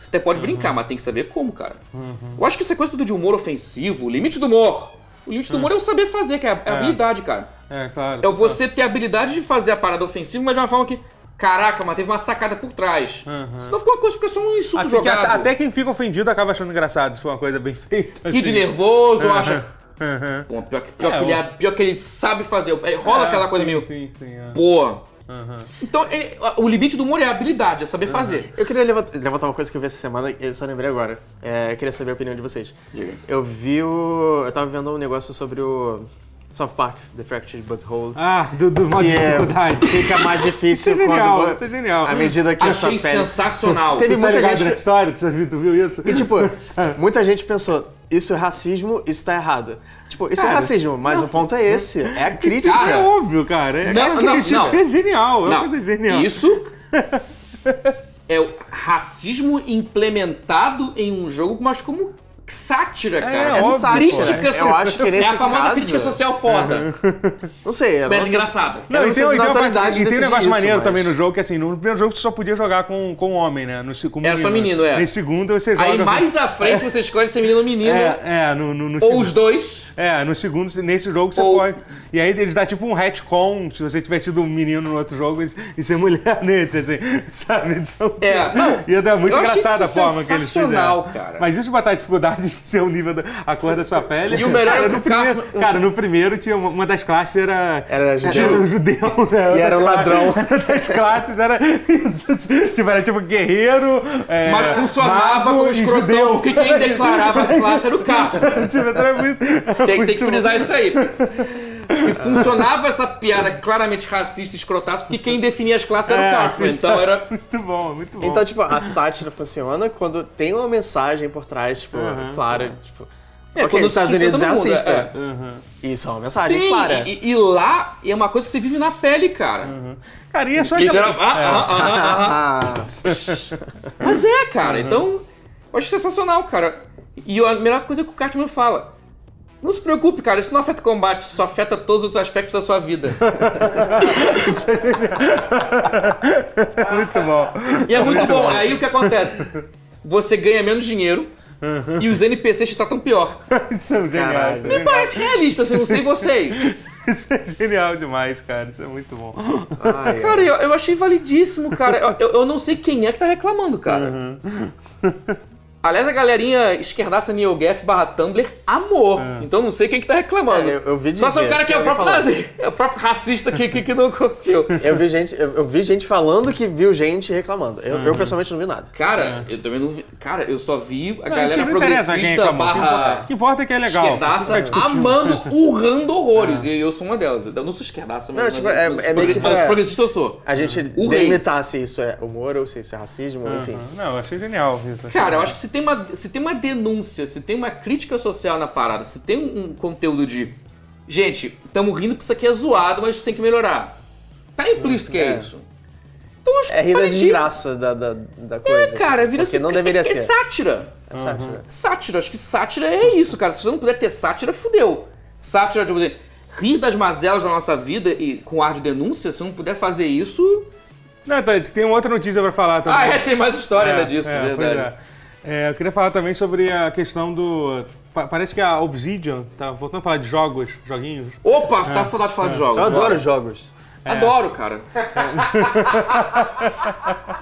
Você até pode brincar, mas tem que saber como, cara. Uhum. Eu acho que essa coisa tudo de humor ofensivo, o limite do humor. O limite do humor é o saber fazer, que é a é a habilidade, cara. É, claro. É você ter a habilidade de fazer a parada ofensiva, mas de uma forma que, caraca, mas teve uma sacada por trás. Senão fica uma coisa, fica só um insulto que, jogado. até, até quem fica ofendido acaba achando engraçado se for uma coisa bem feita. Ri de assim. nervoso, acha. Uhum. Pô, pior, que, pior, É, que ele, é- pior que ele sabe fazer. É, rola É, aquela coisa sim, meio. Sim, sim. é. Pô. Uhum. Então, é- o limite do humor é a habilidade, é saber fazer. Eu queria levantar, levantar uma coisa que eu vi essa semana, e eu só lembrei agora. É, eu queria saber a opinião de vocês. Eu vi o. Eu tava vendo um negócio sobre o South Park, The Fractured Butthole. Ah, do, do modo que de é, dificuldade. fica mais difícil Isso é genial, quando. isso é genial. À medida que Achei pele. sensacional. Teve Tá muita ligado gente que- história? Tu, já viu, tu viu isso? E tipo, muita gente pensou, isso é racismo, isso tá errado. Tipo, isso é Cara, racismo, mas o ponto é esse, é a crítica. Ah, é óbvio, cara. É, Não, é, não, crítica, não. é genial. É Não, genial. isso é o racismo implementado em um jogo, mas como sátira, cara. É, É óbvio, sátira. crítica, Eu acho que nesse é a famosa caso- crítica social foda, Não sei, eu mas não sei. engraçada. Não, e não tem, e tem e tem um decide negócio isso, maneiro mas- também no jogo, que assim, no primeiro jogo você só podia jogar com, com homem, né? No, com Era só menino, é. Nesse segundo você joga Aí mais à frente você escolhe ser menino ou menino, É, é, no, no, no ou segundo. os dois. É, no segundo, nesse jogo você Ou- pode. E aí eles dão tipo um retcon, se você tivesse sido um menino no outro jogo e, ser mulher nesse, assim, sabe? Então, É, não, ia dar muito engraçada a forma que eles sensacional, fizeram. cara. Mas isso de botar dificuldade de ser o nível da a cor da sua pele. E o melhor é cara, que no o cara- primeiro, cara, no primeiro tinha uma, uma das classes era. Era judeu. Era um judeu, né? E era Outra um ladrão. Uma das classes era. tipo, era tipo guerreiro. é, Mas funcionava como escrotão, judeu. porque quem declarava a classe era o Cartman. Tipo, era muito- era Tem, tem que frisar isso aí. Que funcionava essa piada claramente racista e escrotaça, porque quem definia as classes era o É, Cartman. Então era. Muito bom, muito bom. Então, tipo, a sátira funciona quando tem uma mensagem por trás, tipo, Uhum. clara, tipo... É, ok, quando os Estados Unidos é racista. é. Uhum. Isso é uma mensagem Sim, clara. e, e lá é uma coisa que você vive na pele, cara. Cara, e é só aquela- ah, ah, ah, ah, ah. Ah, Mas é, cara. Então, eu acho sensacional, cara. E a melhor coisa que o Cartman fala. Não se preocupe, cara, isso não afeta o combate, isso afeta todos os aspectos da sua vida. Muito bom. E é muito bom. Aí o que acontece? Você ganha menos dinheiro e os NPCs te tratam pior. Isso é genial. Caralho. isso é Me genial. parece realista, assim, não sei vocês. Isso é genial demais, cara. Isso é muito bom. Ai, Cara, eu, eu achei validíssimo, cara. Eu, eu- eu não sei quem é que tá reclamando, cara. Aliás, a galerinha esquerdaça NeoGaf barra Tumblr amor. Então não sei quem que tá reclamando. É, eu- eu vi Só se é o dizer, cara que é o próprio falando. nazi, é o próprio racista que, que, que não curtiu. Eu vi gente, eu, eu vi gente falando que viu gente reclamando. Eu, eu pessoalmente não vi nada. Cara, eu também não vi. Cara, eu só vi a Não, galera progressista barra O que importa é que é legal. esquerdaça discutindo. amando, urrando horrores. E eu sou uma delas. Eu não sou esquerdaça, mas, Não, mas, tipo, é- mas, é meio que mas progressista eu sou. A gente delimitar se isso é humor ou se isso é racismo, enfim. Não, eu achei genial isso. Cara, eu acho que se tem uma, se tem uma denúncia, se tem uma crítica social na parada, se tem um, um conteúdo de. Gente, estamos rindo porque isso aqui é zoado, mas isso tem que melhorar. Tá implícito que é, É. isso. Então acho É rir da desgraça da, da, da É, coisa. cara, vira Porque assim. não deveria é, ser. É sátira. É sátira. Sátira, acho que sátira é isso, cara. Se você não puder ter sátira, fudeu. Sátira, tipo assim, rir das mazelas da nossa vida e com ar de denúncia, se não puder fazer isso. Não, tá, tem outra notícia pra falar também. Ah, é, tem mais história É, ainda disso, é, pois verdade. É. É, eu queria falar também sobre a questão do. pa- Parece que a Obsidian, tá voltando a falar de jogos, joguinhos. Opa, tá saudade de falar de jogos. Eu adoro bora. jogos. Adoro, cara.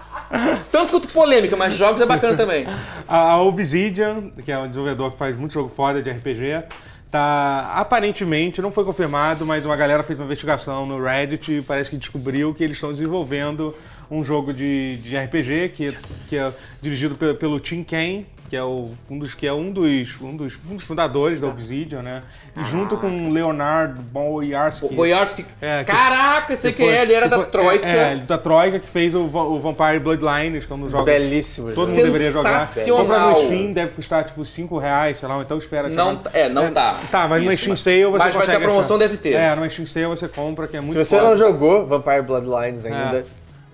Tanto quanto polêmica, mas jogos é bacana também. A, a Obsidian, que é um desenvolvedor que faz muito jogo foda de RPG, tá aparentemente, não foi confirmado, mas uma galera fez uma investigação no Reddit e parece que descobriu que eles estão desenvolvendo um jogo de, de RPG que, que é dirigido pe- pelo Tim Kaine, que é, o, um dos, que é um, dos, um, dos, um dos fundadores da Obsidian, né? E junto com Leonard Boyarsky. Boyarsky. É, que- Caraca, sei que quem foi- é, ele era que da foi- Troika. É, é, da Troika, que fez o, o Vampire Bloodlines, que é um dos jogos Belíssimo Todo mundo deveria jogar. Sensacional. Comprar no Steam deve custar tipo 5 reais, sei lá, então espera. Não, tá- é, não tá. Tá, mas Isso, Steam mas- Sale você mas vai consegue ter promoção, achar. deve ter. É, numa Steam Sale você compra, que é muito Se você foda. não jogou Vampire Bloodlines ainda, Joga,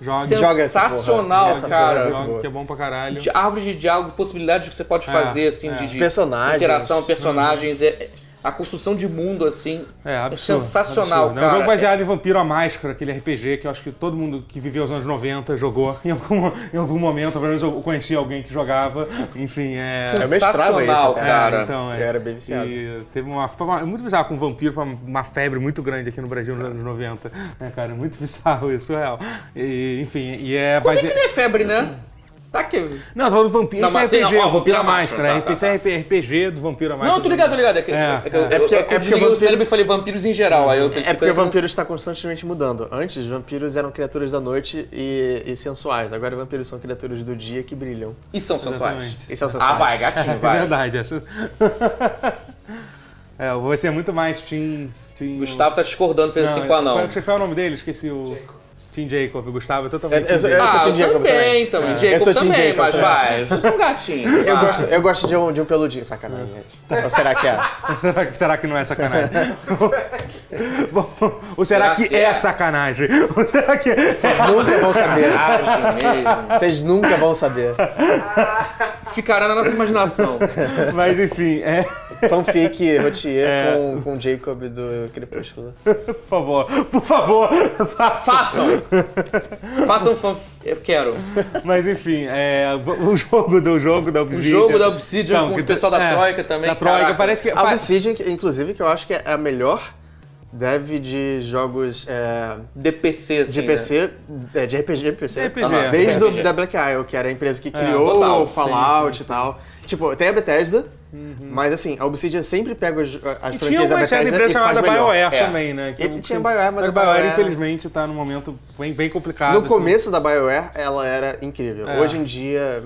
Porra. Sensacional, Essa cara. porra é joga, que é bom pra caralho. De árvore de diálogo, possibilidades que você pode fazer, assim, é. de, Os de personagens. interação, personagens. é- é- a construção de mundo, assim, É, absurdo, sensacional, absurdo. É um cara. jogo baseado em Vampiro à Máscara, aquele RPG que eu acho que todo mundo que viveu os anos 90 jogou em algum, em algum momento, pelo menos eu conheci alguém que jogava. Enfim, é. Eu mestrava isso Sensacional, até. cara. então, é. Eu era bem viciado. E teve uma, uma- Muito bizarro com vampiro, foi uma, febre muito grande aqui no Brasil nos anos 90. né, cara? Muito bizarro isso, real. E, enfim, e é Quando é base- que não é febre, né? Tá que... Não, tô falando do vampiro. Não, Isso é RPG, não, ó, Vampiro Vampiro à Máscara. Máscara, tá, Esse é RPG do Vampiro à Máscara. Não, eu tô ligado, tô ligado. É, que, É, é, que eu- é. É porque- eu, eu é porque desliguei o vampiro- cérebro e falei vampiros em geral. Aí eu É porque o vampiro está constantemente mudando. Antes, vampiros eram criaturas da noite e, e sensuais. Agora, vampiros são criaturas do dia que brilham. E são sensuais. E são Ah, sensuais. vai, gatinho, É vai. verdade. Essa... é, você é muito mais Team... team... Gustavo tá discordando, fez assim com o Qual, anão. qual é o nome dele? Esqueci o... Team Jacob. Gustavo é totalmente... Eu- eu- Team eu- sou ah, Team Jacob também, também. Eu Jacob sou Team também, Jacob mas também. vai. Eu sou um gatinho. Eu vai. gosto, eu gosto de, um, de um peludinho. Sacanagem. Ou será que é? Será que- Será que não é sacanagem? Bom, ou será, Será que que é é? sacanagem? Ou será que é... Vocês nunca vão saber. Vocês nunca vão saber. Ficará na nossa imaginação. Mas enfim, é... Fanfic Rotier É. com, com Jacob do Crepúsculo. Por favor, por favor, faça. Façam! Façam fan... Eu quero. Mas enfim, é, o jogo do jogo da O Obsidian. jogo da Obsidian Então, com que o pessoal da é, Troika também. Da Troika, caraca. parece que... A Obsidian, inclusive, que eu acho que é a melhor dev de jogos é, DPC, assim, de né? PC, é, de RPG de PC. RPG, Aham. é. Desde RPG. do, da Black Isle, que era a empresa que criou total. o Fallout Sim, sim, e tal. Tipo, tem a Bethesda, mas assim, a Obsidian sempre pega os- as E tinha franquias da uma Bethesda empresa e faz chamada melhor. BioWare É. também, né? E tinha BioWare, mas a a BioWare, BioWare- infelizmente, tá num momento bem, bem complicado. No assim. começo da BioWare, ela era incrível. É. Hoje em dia...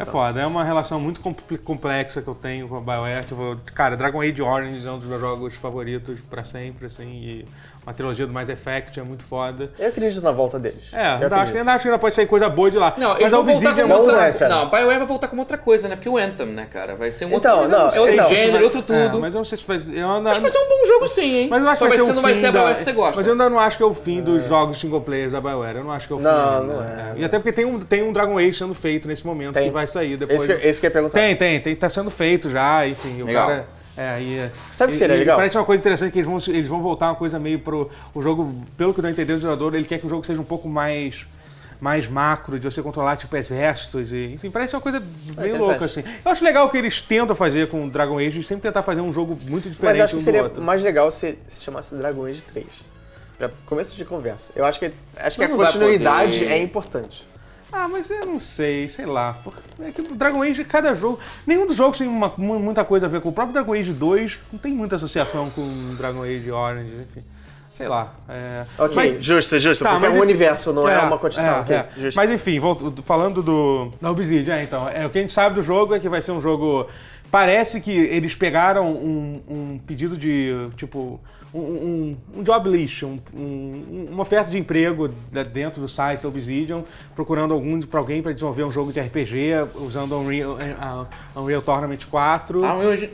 É foda, é uma relação muito compl- complexa que eu tenho com a BioWare. Tipo, cara, Dragon Age Origins é um dos meus jogos favoritos pra sempre, assim, e uma trilogia do Mass Effect é muito foda. Eu acredito na volta deles. É, Eu ainda acho, que, ainda acho que ainda pode sair coisa boa de lá. Não, Mas a Obsidian outra... é, Fera. Não, BioWare vai voltar com outra coisa, né? Porque o Anthem, né, cara? Vai ser um outro... Então, não, é outro então, gênero, mas- outro tudo. É, mas eu não sei se vai ser. Eu ainda, Acho que vai ser um bom jogo sim, hein? Mas eu não acho Só que vai ser ser, o não vai fim ser a da... BioWare que você gosta. Mas eu ainda não acho que é o fim dos jogos single players da BioWare. Eu não acho que é o fim. Não, ainda. não é, E até porque tem um, tem um Dragon Age sendo feito nesse momento Tem. que vai sair depois. Esse que, esse que ia perguntar. Tem, tem, tem, tá sendo feito já, enfim. O Legal. cara. É, e, Sabe o que seria e legal? Parece uma coisa interessante que eles vão, eles vão voltar uma coisa meio pro. O jogo, pelo que eu tô entendendo, o jogador, ele quer que o jogo seja um pouco mais. mais macro, de você controlar tipo exércitos e enfim, parece uma coisa bem interessante. louca assim. Eu acho legal que eles tentam fazer com o Dragon Age, de sempre tentar fazer um jogo muito diferente Mas eu acho que um do seria mais legal se, se chamasse Dragon Age 3. Pra começo de conversa. Eu acho que, acho que a não continuidade poder. é importante. Ah, mas eu não sei, sei lá. É que o Dragon Age, cada jogo. Nenhum dos jogos tem uma- mu- muita coisa a ver com o próprio Dragon Age 2, não tem muita associação com o Dragon Age Orange, enfim. Sei lá. É... Ok, Mas- justo, justo. Tá, porque é um enfim- universo, não é, uma continuidade. é, é. Mas enfim, volto- falando do da Obsidian, é, então, é, o que a gente sabe do jogo é que vai ser um jogo. Parece que eles pegaram um, um pedido de, tipo, um, um, um job list, um- um- uma oferta de emprego dentro do site Obsidian, procurando algum para alguém para desenvolver um jogo de RPG usando Unreal, a- Unreal Tournament 4. Ah, olha!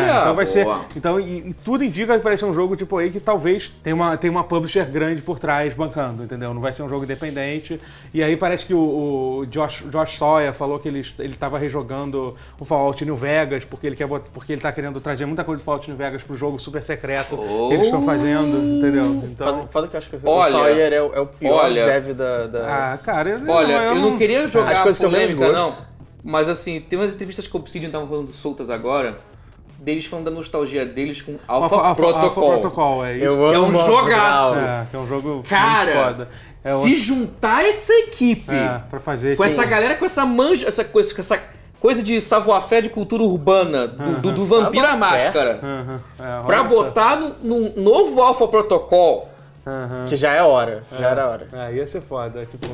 É, então vai ser. boa. Então, e, e tudo indica que vai ser um jogo tipo aí que talvez tenha uma, tenha uma publisher grande por trás bancando, entendeu? Não vai ser um jogo independente. E aí parece que o, o Josh, Josh Sawyer falou que ele, ele tava rejogando o Fallout New Vegas, porque ele, quer, porque ele tá querendo trazer muita coisa do Fallout New Vegas pro jogo super secreto que eles estão fazendo, entendeu? Então. Foda, foda que eu acho que Olha, o Sawyer é o, é o pior olha. dev da. da- Ah, cara, eu, Olha, eu não queria jogar As coisas que eu não. gosto. Mas assim, tem umas entrevistas que o Obsidian estavam falando soltas agora, deles falando da nostalgia deles com Alpha, Alpha, Alpha, Protocol. Alpha Protocol, é isso. Eu Que é um jogaço. É, que é um jogo muito Cara, foda. É se juntar essa equipe É, pra fazer com esse- essa galera, com essa manja, essa coisa, com essa coisa de savoir-faire de cultura urbana, do, do, do Vampira Savoir-faire? Máscara, Aham, é, pra botar no, num novo Alpha Protocol. Aham. Que já é hora. Já era hora. É, ia ser foda, tipo.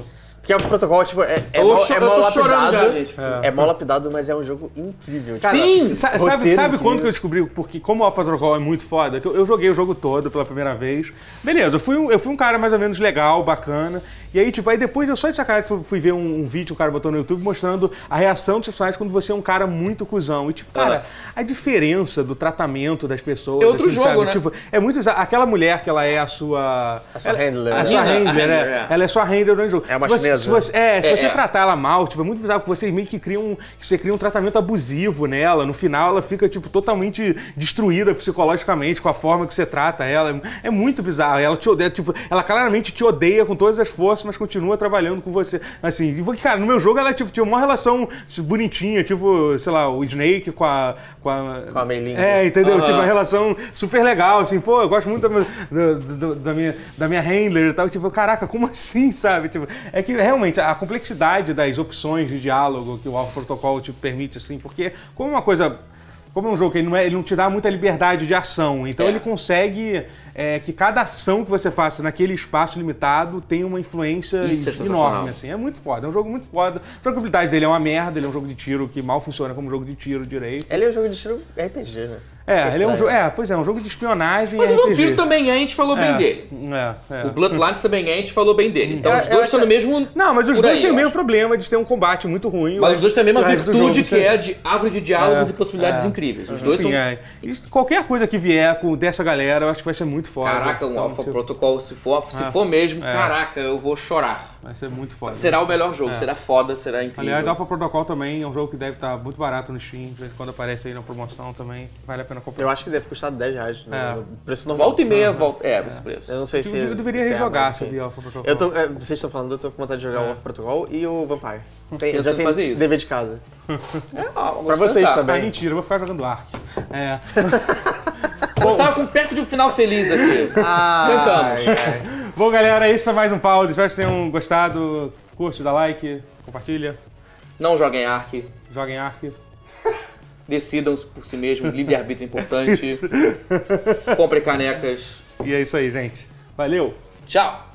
Porque o protocolo, tipo, é, é, mal, é mal lapidado. já, gente. É. mal lapidado, mas é um jogo incrível. Sim! Sa- roteiro sabe, sabe incrível. quando que eu descobri? Porque como o Alpha Protocol é muito foda, que eu, eu joguei o jogo todo pela primeira vez. Beleza, eu fui, um, eu fui um cara mais ou menos legal, bacana. E aí, tipo, aí depois eu só de sacanagem fui, fui ver um, um vídeo que o cara botou no YouTube mostrando a reação dos personagens quando você é um cara muito cuzão. E tipo, cara, a diferença do tratamento das pessoas. É outro assim, jogo, sabe? né? Tipo, é muito bizarro. Aquela mulher que ela é a sua. A sua ela- handler, A né? sua A handler, handler, a é. handler, é. Ela é sua handler durante o jogo. É uma você- se você- É, se É, você é. tratar ela mal, tipo, é muito bizarro que você meio que cria um. Você cria um tratamento abusivo nela. No final, ela fica, tipo, totalmente destruída psicologicamente com a forma que você trata ela. É muito bizarro. Ela te odeia, tipo, ela claramente te odeia com todas as forças, mas continua trabalhando com você. Assim, e, cara, no meu jogo ela tipo, tinha uma relação bonitinha, tipo, sei lá, o Snake com a. Com a, Com a Mei Ling. É, entendeu? Aham. Tipo, uma relação super legal, assim, pô, eu gosto muito da, minha- do- do- da minha, da minha handler e tal. Tipo, caraca, como assim, sabe? Tipo, é que realmente a complexidade das opções de diálogo que o Alpha Protocol te permite, assim, porque como uma coisa. Como é um jogo que ele não, é- ele não te dá muita liberdade de ação, então É. ele consegue é, que cada ação que você faça naquele espaço limitado tenha uma influência Isso é enorme, assim. É muito foda, é um jogo muito foda. A jogabilidade dele é uma merda, ele é um jogo de tiro que mal funciona como jogo de tiro direito. Ele é um jogo de tiro RPG, né? É, ele é um jogo. É, pois é, um jogo de espionagem Mas e o RPG. Vampiro também é, a gente falou bem é, dele. É, é. O Bloodlines também é, a gente falou bem dele. Então Eu- os dois estão no mesmo. Não, mas os dois aí, têm o mesmo problema de ter um combate muito ruim. Mas os dois têm a mesma virtude que é de árvore de diálogos É, e possibilidades é. incríveis. Os dois Enfim, são. é. Isso- qualquer coisa que vier com dessa galera, eu acho que vai ser muito foda. Caraca, um Então, Alpha tipo, Protocol, se for, se É. for mesmo, É. caraca, eu vou chorar. Vai ser muito foda. Será o melhor jogo, É. será foda, será incrível. Aliás, Alpha Protocol também é um jogo que deve estar muito barato no Steam. De vez em quando aparece aí na promoção também. Vale a pena comprar. Eu acho que deve custar 10 reais. no- É. Preço normal. Volta e meia, volta. É, esse preço. Eu não sei Eu, se. eu deveria se é, rejogar, enfim. sabia, Alpha Protocol. Eu tô, é, vocês estão falando, eu tô com vontade de jogar É. o Alpha Protocol e o Vampire. Tem, eu já tenho fazer isso. dever de casa. É, ó, Pra vocês pensar. Ah, também. mentira, eu vou ficar jogando Ark. É. Eu tava com perto de um final feliz aqui. Ah, Tentamos. Bom, galera, esse foi mais um pause. Espero que vocês tenham gostado. Curte, dá like, compartilha, Não joguem Ark. joguem Ark. Decidam por si mesmos. Livre-arbítrio é importante. Compre canecas. E é isso aí, gente. Valeu! Tchau.